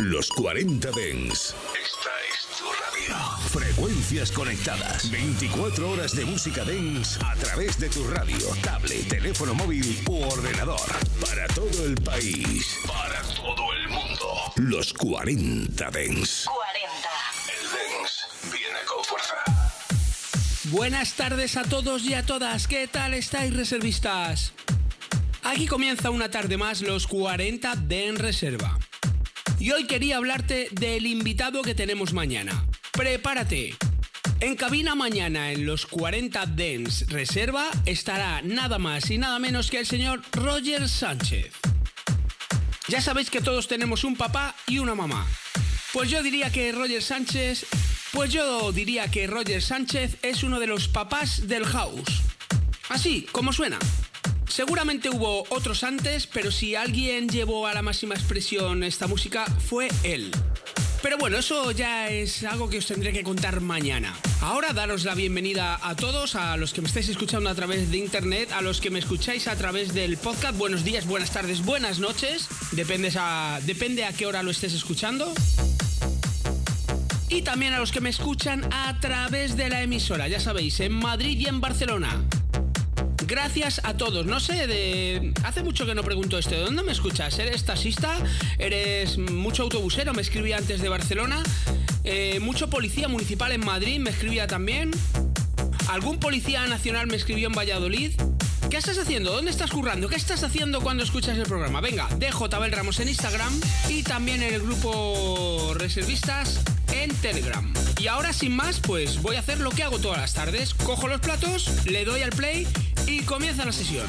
Los 40 Dens. Esta es tu radio. Frecuencias conectadas. 24 horas de música Dens a través de tu radio, tablet, teléfono móvil u ordenador. Para todo el país. Para todo el mundo. Los 40 Dens. 40. El Dens viene con fuerza. Buenas tardes a todos y a todas. ¿Qué tal estáis, reservistas? Aquí comienza una tarde más los 40 de En Reserva. Y hoy quería hablarte del invitado que tenemos mañana. Prepárate. En cabina mañana en los 40 Dens Reserva estará nada más y nada menos que el señor Roger Sánchez. Ya sabéis que todos tenemos un papá y una mamá. Pues yo diría que Roger Sánchez, pues yo diría que Roger Sánchez es uno de los papás del house. Así, como suena. Seguramente hubo otros antes, pero si alguien llevó a la máxima expresión esta música fue él. Pero bueno, eso ya es algo que os tendré que contar mañana. Ahora daros la bienvenida a todos, a los que me estáis escuchando a través de internet, a los que me escucháis a través del podcast. Buenos días, buenas tardes, buenas noches. Depende a, depende a qué hora lo estés escuchando. Y también a los que me escuchan a través de la emisora, ya sabéis, en Madrid y en Barcelona. Gracias a todos. No sé, de. Hace mucho que no pregunto esto. ¿De dónde me escuchas? ¿Eres taxista? ¿Eres mucho autobusero? Me escribía antes de Barcelona. Eh, mucho policía municipal en Madrid me escribía también. ¿Algún policía nacional me escribió en Valladolid? ¿Qué estás haciendo? ¿Dónde estás currando? ¿Qué estás haciendo cuando escuchas el programa? Venga, dejo Tabel Ramos en Instagram y también en el grupo Reservistas en Telegram. Y ahora sin más, pues voy a hacer lo que hago todas las tardes. Cojo los platos, le doy al play y comienza la sesión.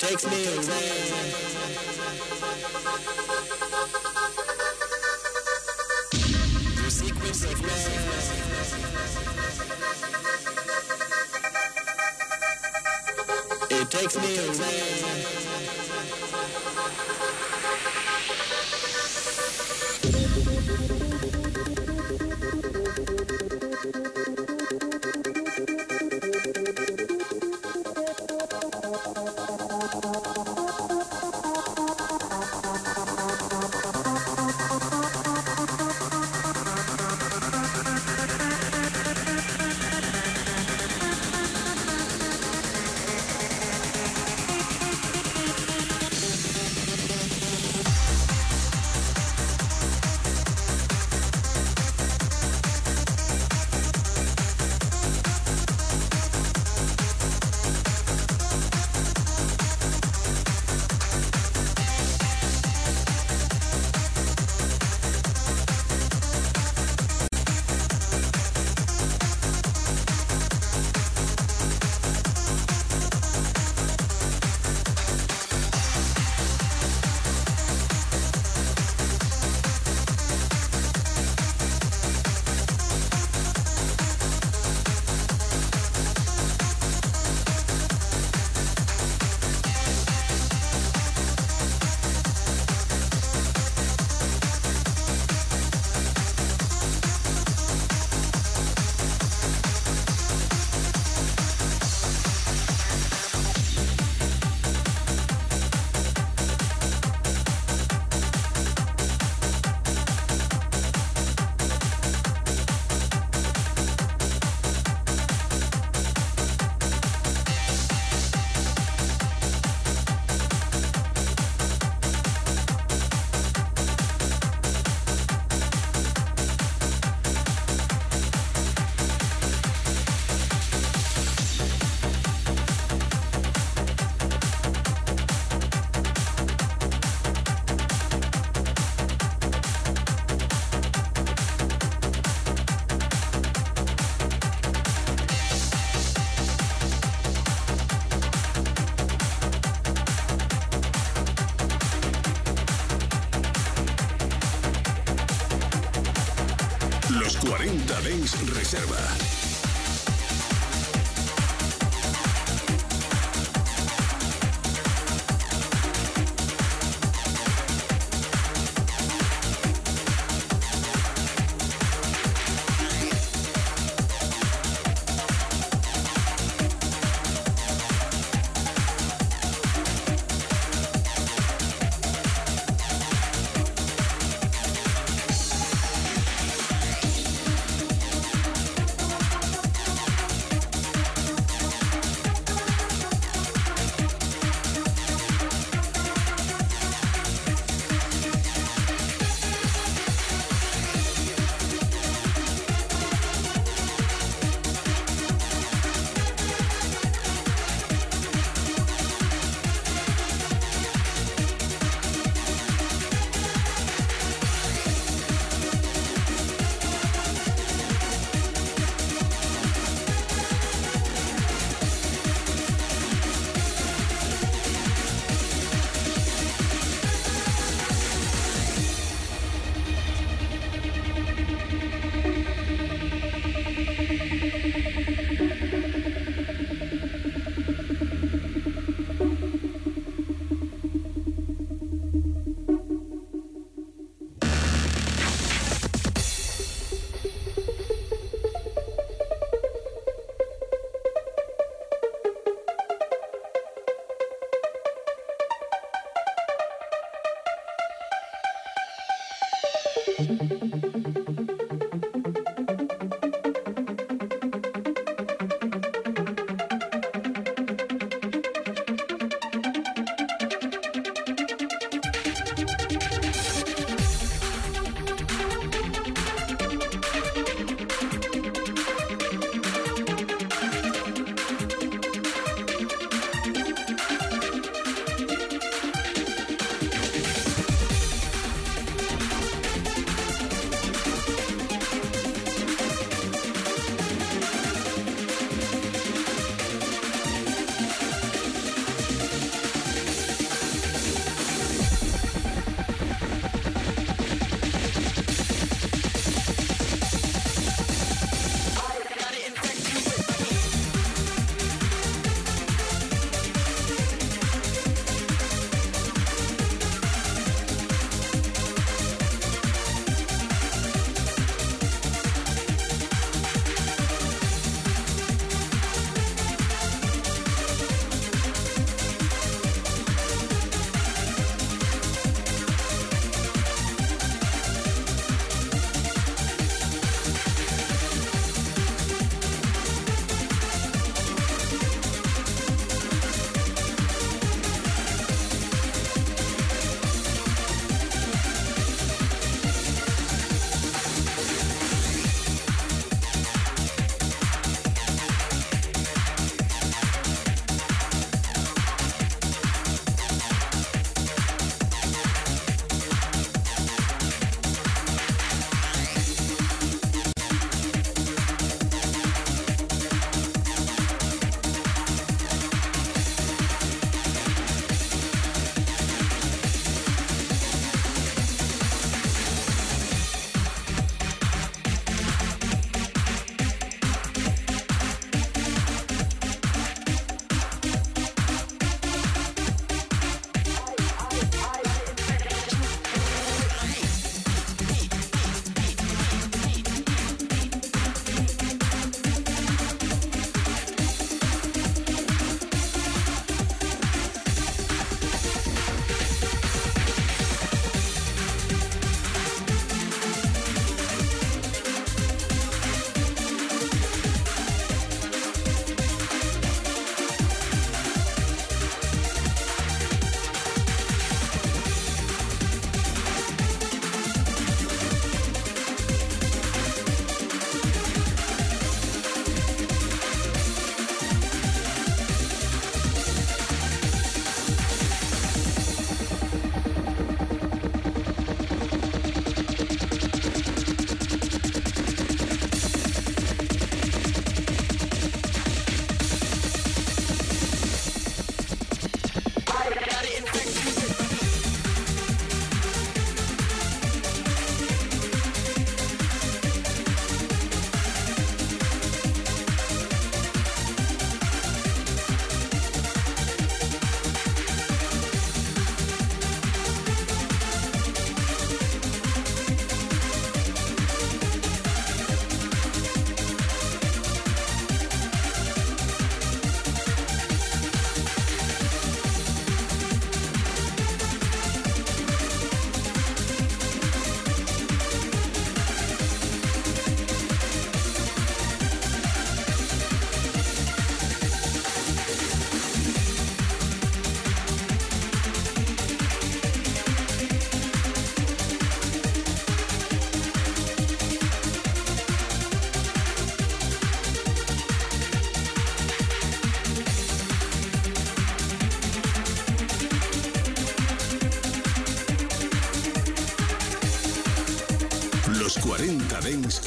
Takes me away. The sequence of love. It takes me away.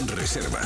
Reserva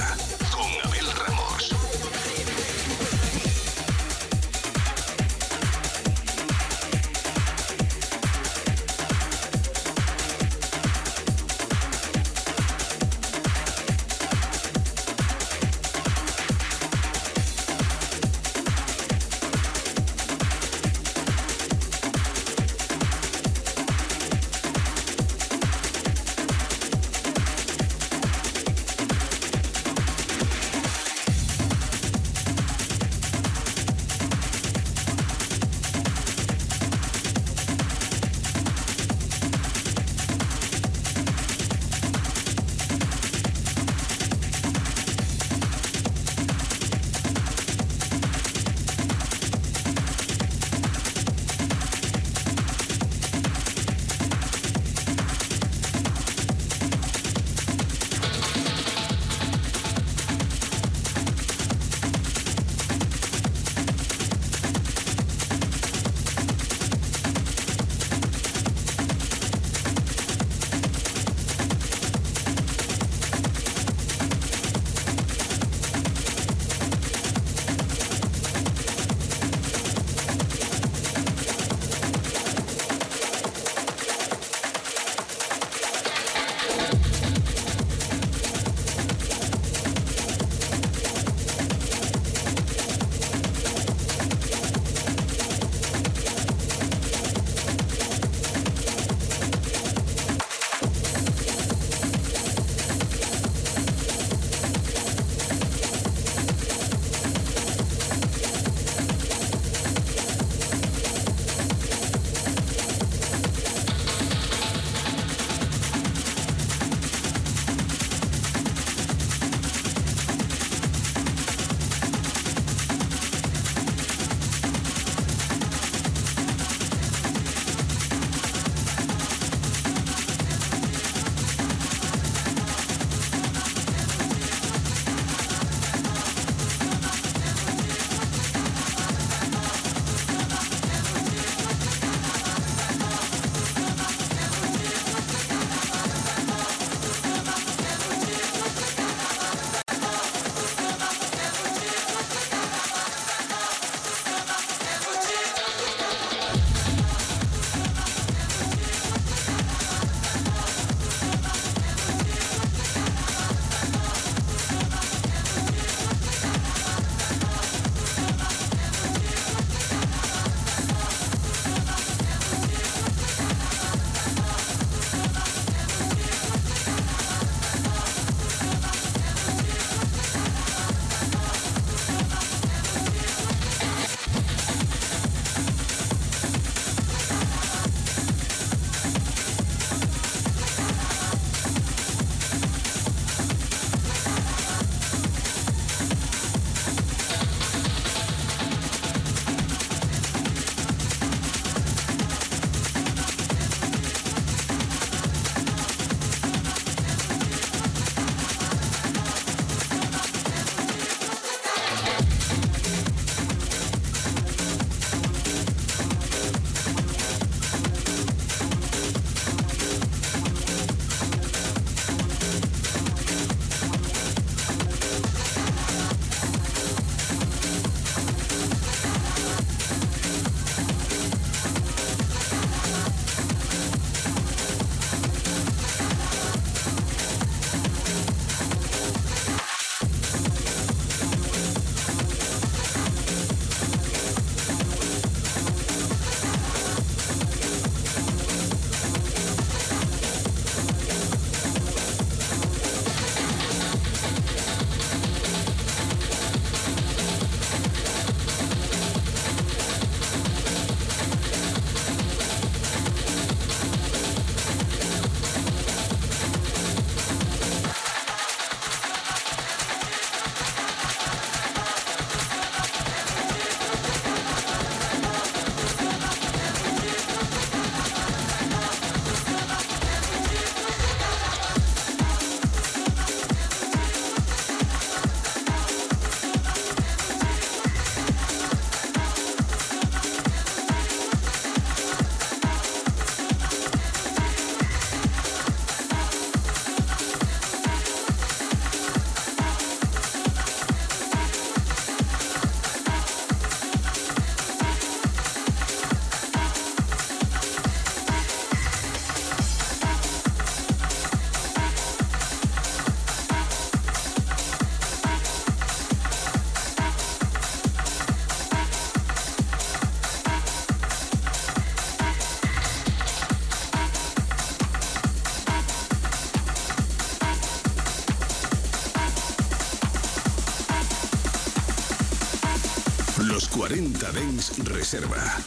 Reserva.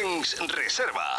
40 Dens Reserva.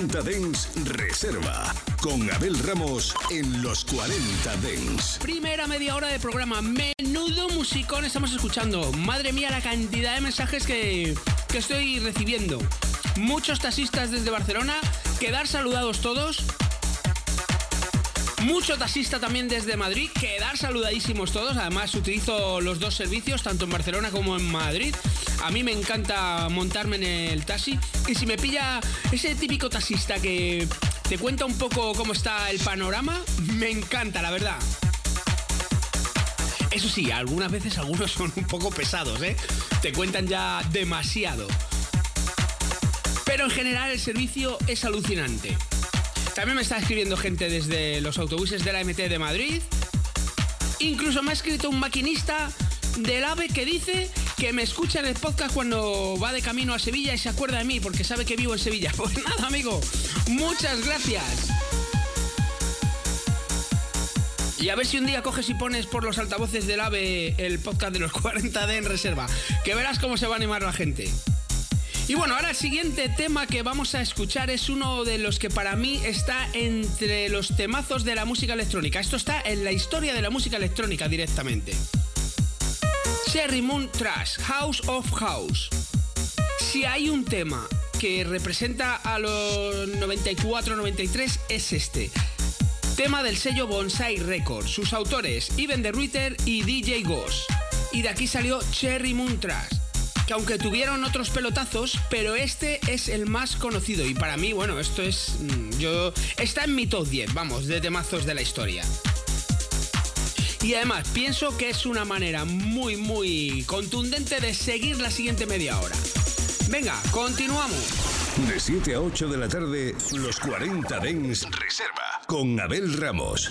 40 Dens Reserva. Con Abel Ramos en Los 40 Dens. Primera media hora de programa. Menudo musicón estamos escuchando. Madre mía, la cantidad de mensajes que, que estoy recibiendo. Muchos taxistas desde Barcelona. Quedar saludados todos. Mucho taxista también desde Madrid, quedar saludadísimos todos. Además, utilizo los dos servicios, tanto en Barcelona como en Madrid. A mí me encanta montarme en el taxi. Y si me pilla ese típico taxista que te cuenta un poco cómo está el panorama, me encanta, la verdad. Eso sí, algunas veces algunos son un poco pesados, ¿eh? Te cuentan ya demasiado. Pero en general el servicio es alucinante. También me está escribiendo gente desde los autobuses de la MT de Madrid. Incluso me ha escrito un maquinista del AVE que dice que me escucha en el podcast cuando va de camino a Sevilla y se acuerda de mí porque sabe que vivo en Sevilla. Pues nada, amigo, muchas gracias. Y a ver si un día coges y pones por los altavoces del AVE el podcast de los 40D en reserva. Que verás cómo se va a animar la gente. Y bueno, ahora el siguiente tema que vamos a escuchar es uno de los que para mí está entre los temazos de la música electrónica. Esto está en la historia de la música electrónica directamente. Cherry Moon Trash, House of House. Si hay un tema que representa a los 94-93 es este. Tema del sello Bonsai Records. Sus autores, Ivan de Ruiter y DJ Ghost. Y de aquí salió Cherry Moon Trash que aunque tuvieron otros pelotazos, pero este es el más conocido y para mí, bueno, esto es mm, yo está en mi top 10, vamos, de temazos de la historia. Y además pienso que es una manera muy muy contundente de seguir la siguiente media hora. Venga, continuamos. De 7 a 8 de la tarde, los 40 Dens Reserva con Abel Ramos.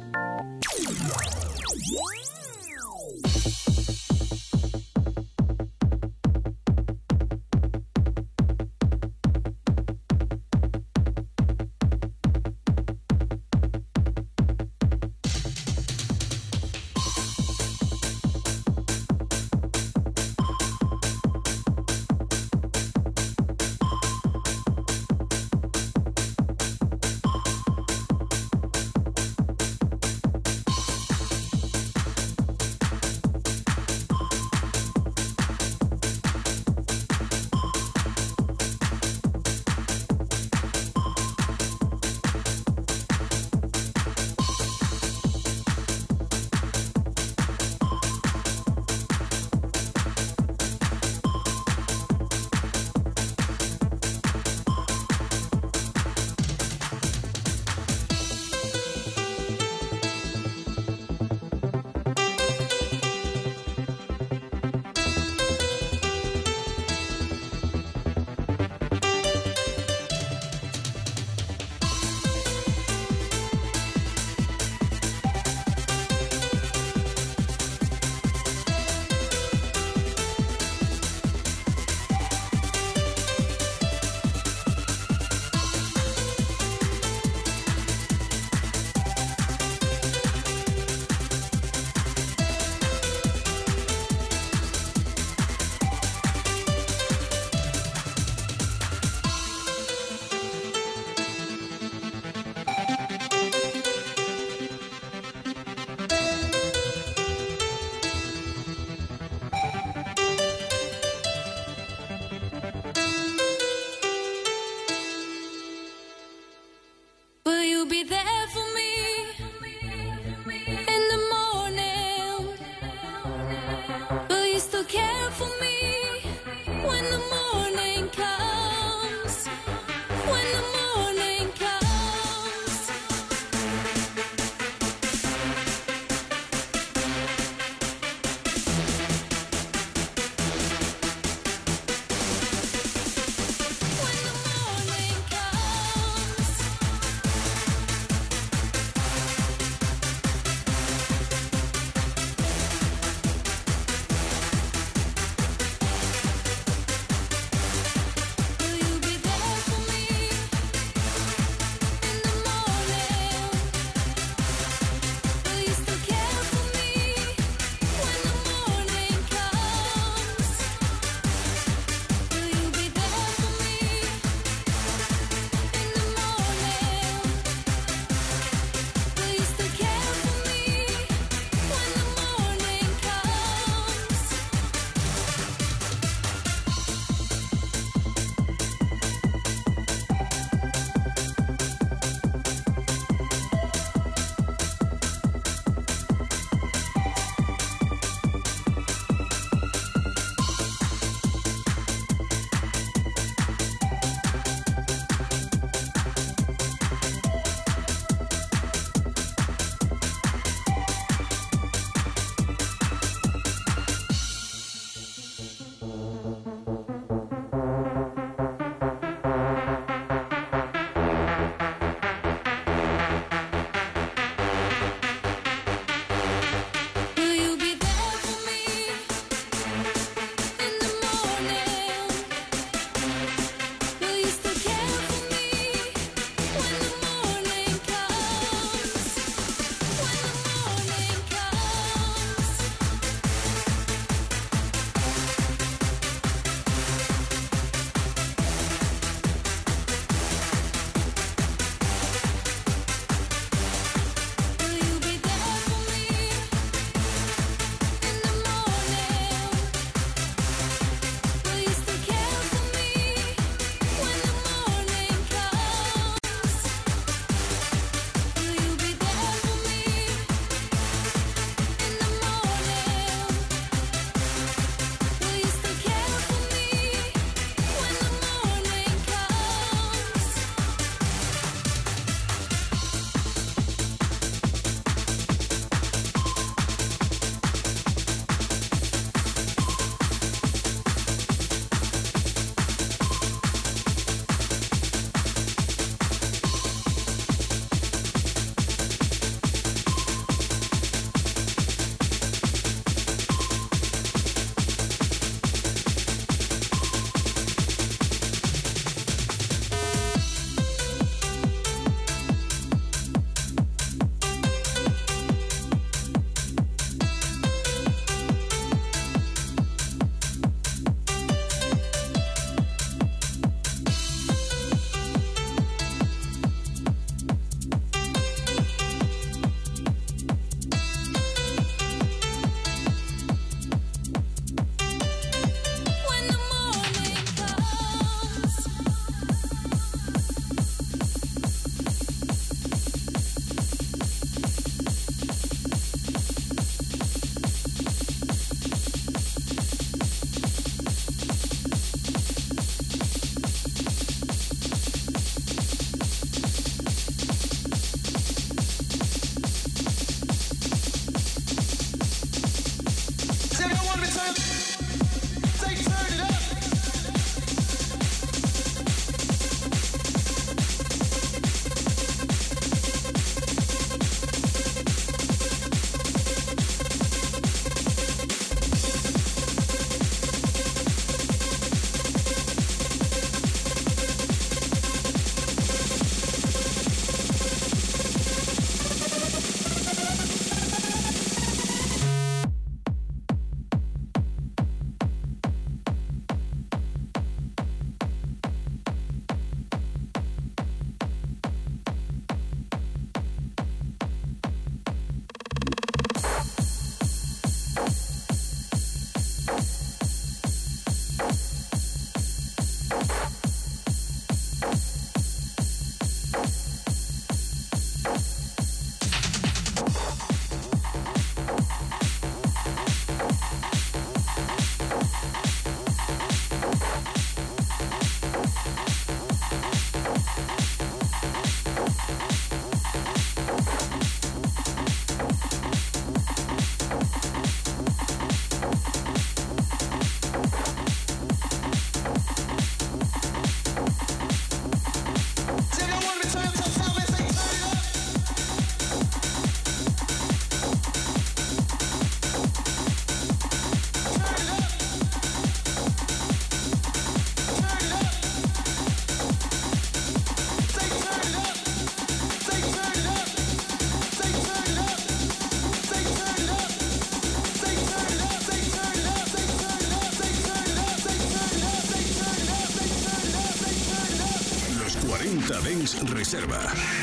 Reserva.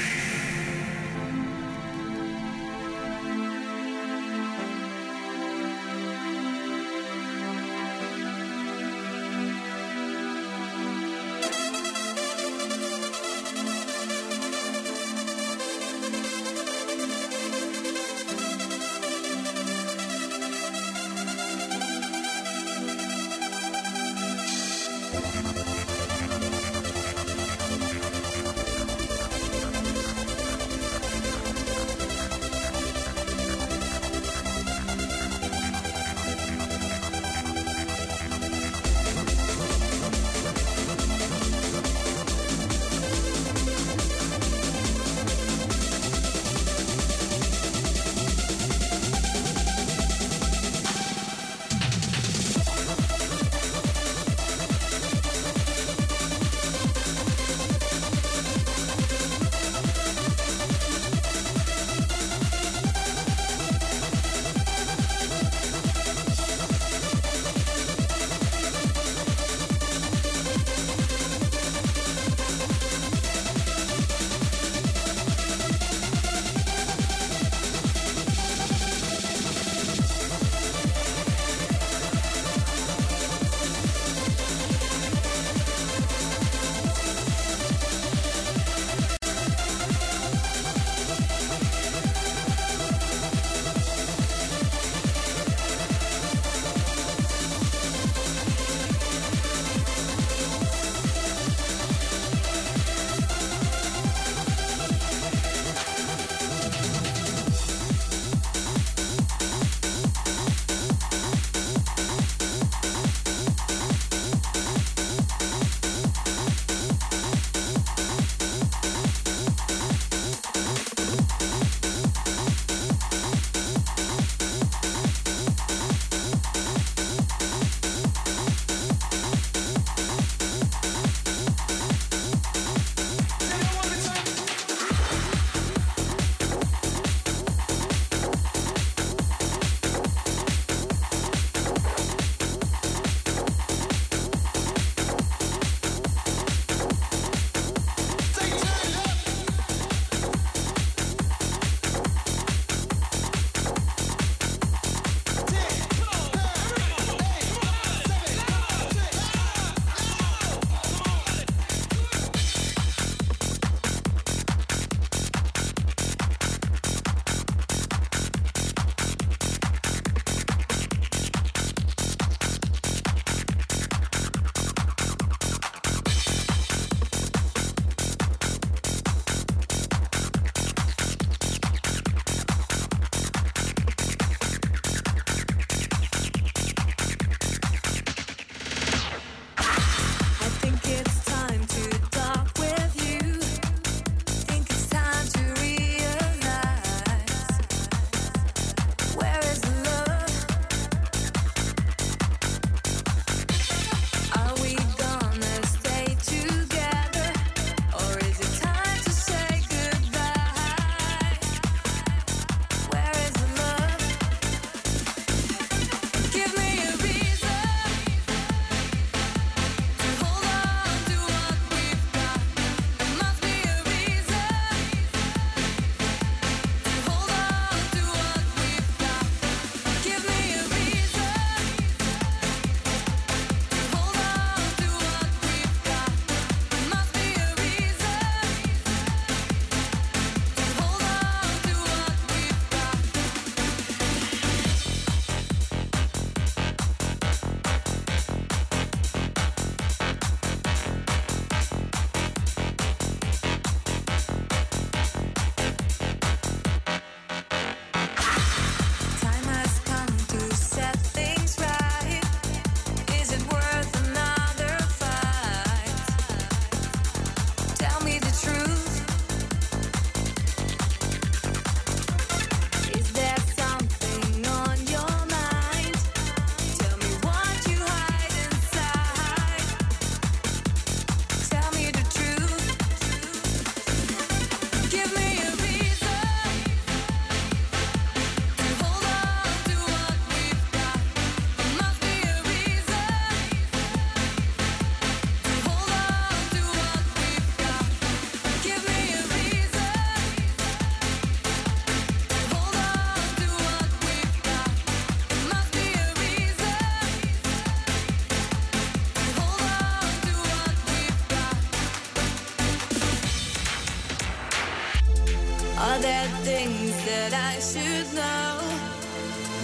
Are there things that I should know?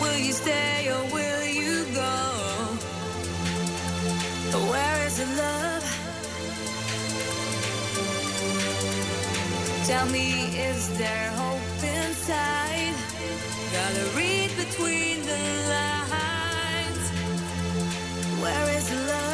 Will you stay or will you go? Where is the love? Tell me, is there hope inside? Gotta read between the lines. Where is the love?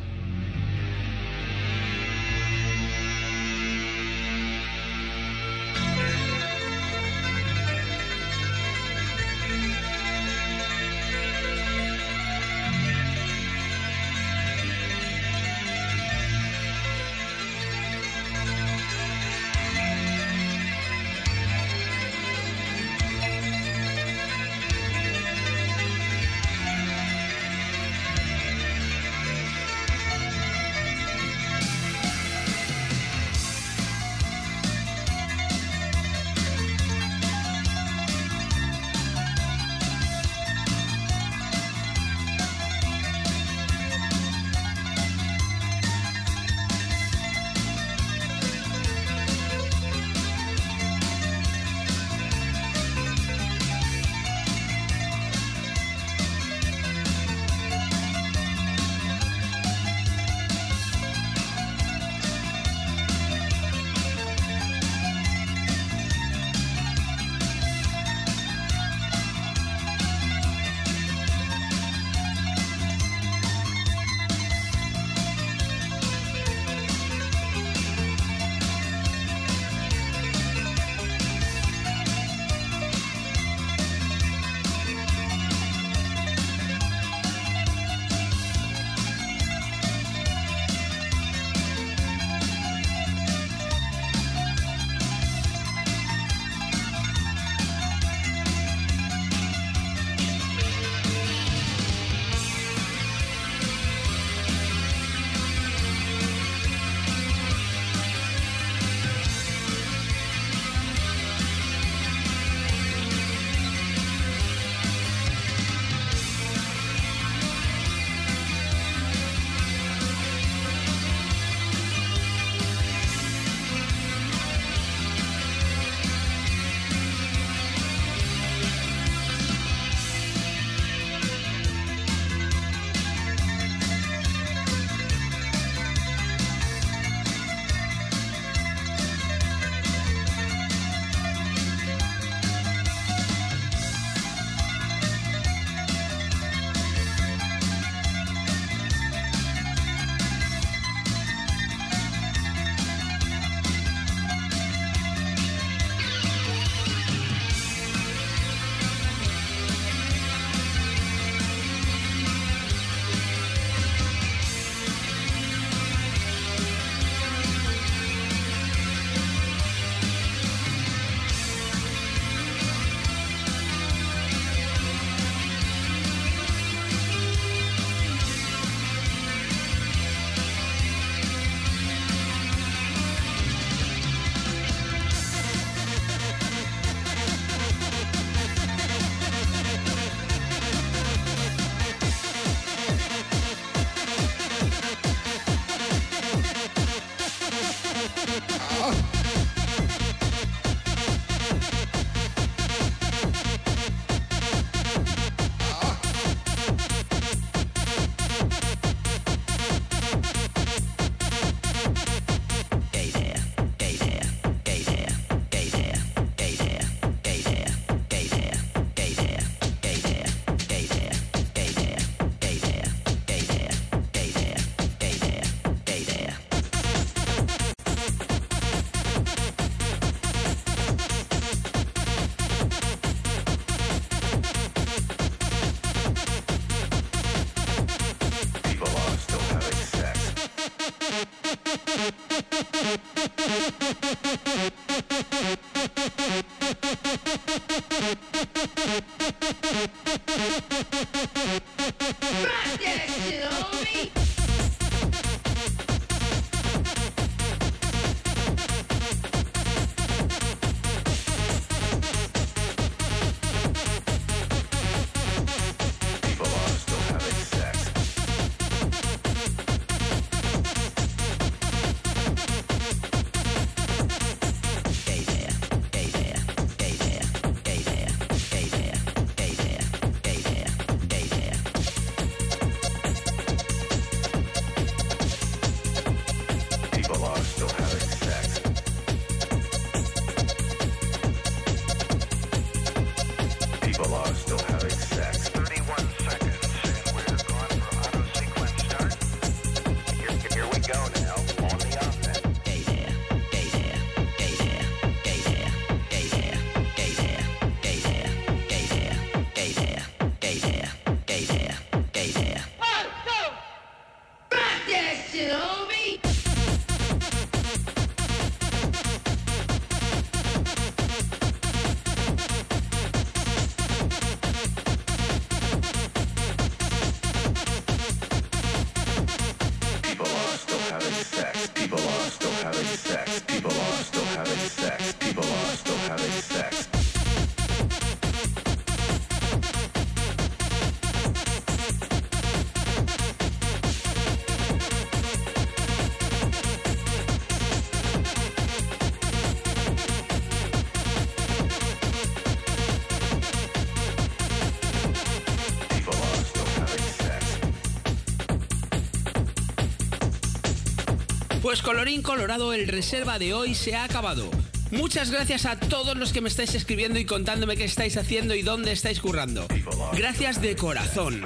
Pues colorín colorado, el reserva de hoy se ha acabado. Muchas gracias a todos los que me estáis escribiendo y contándome qué estáis haciendo y dónde estáis currando. Gracias de corazón.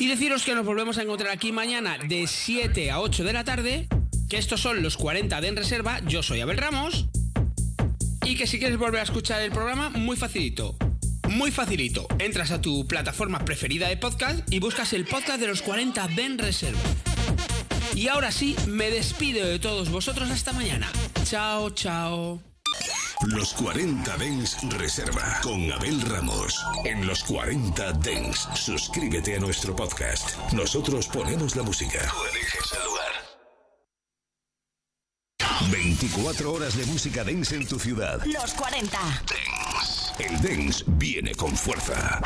Y deciros que nos volvemos a encontrar aquí mañana de 7 a 8 de la tarde, que estos son los 40 de En Reserva, yo soy Abel Ramos, y que si quieres volver a escuchar el programa, muy facilito. Muy facilito. Entras a tu plataforma preferida de podcast y buscas el podcast de los 40 de En Reserva. Y ahora sí, me despido de todos vosotros hasta mañana. Chao, chao. Los 40 Dens Reserva con Abel Ramos. En los 40 Dens, suscríbete a nuestro podcast. Nosotros ponemos la música. Tú eliges el lugar. 24 horas de música dance en tu ciudad. Los 40. Dance. El dance viene con fuerza.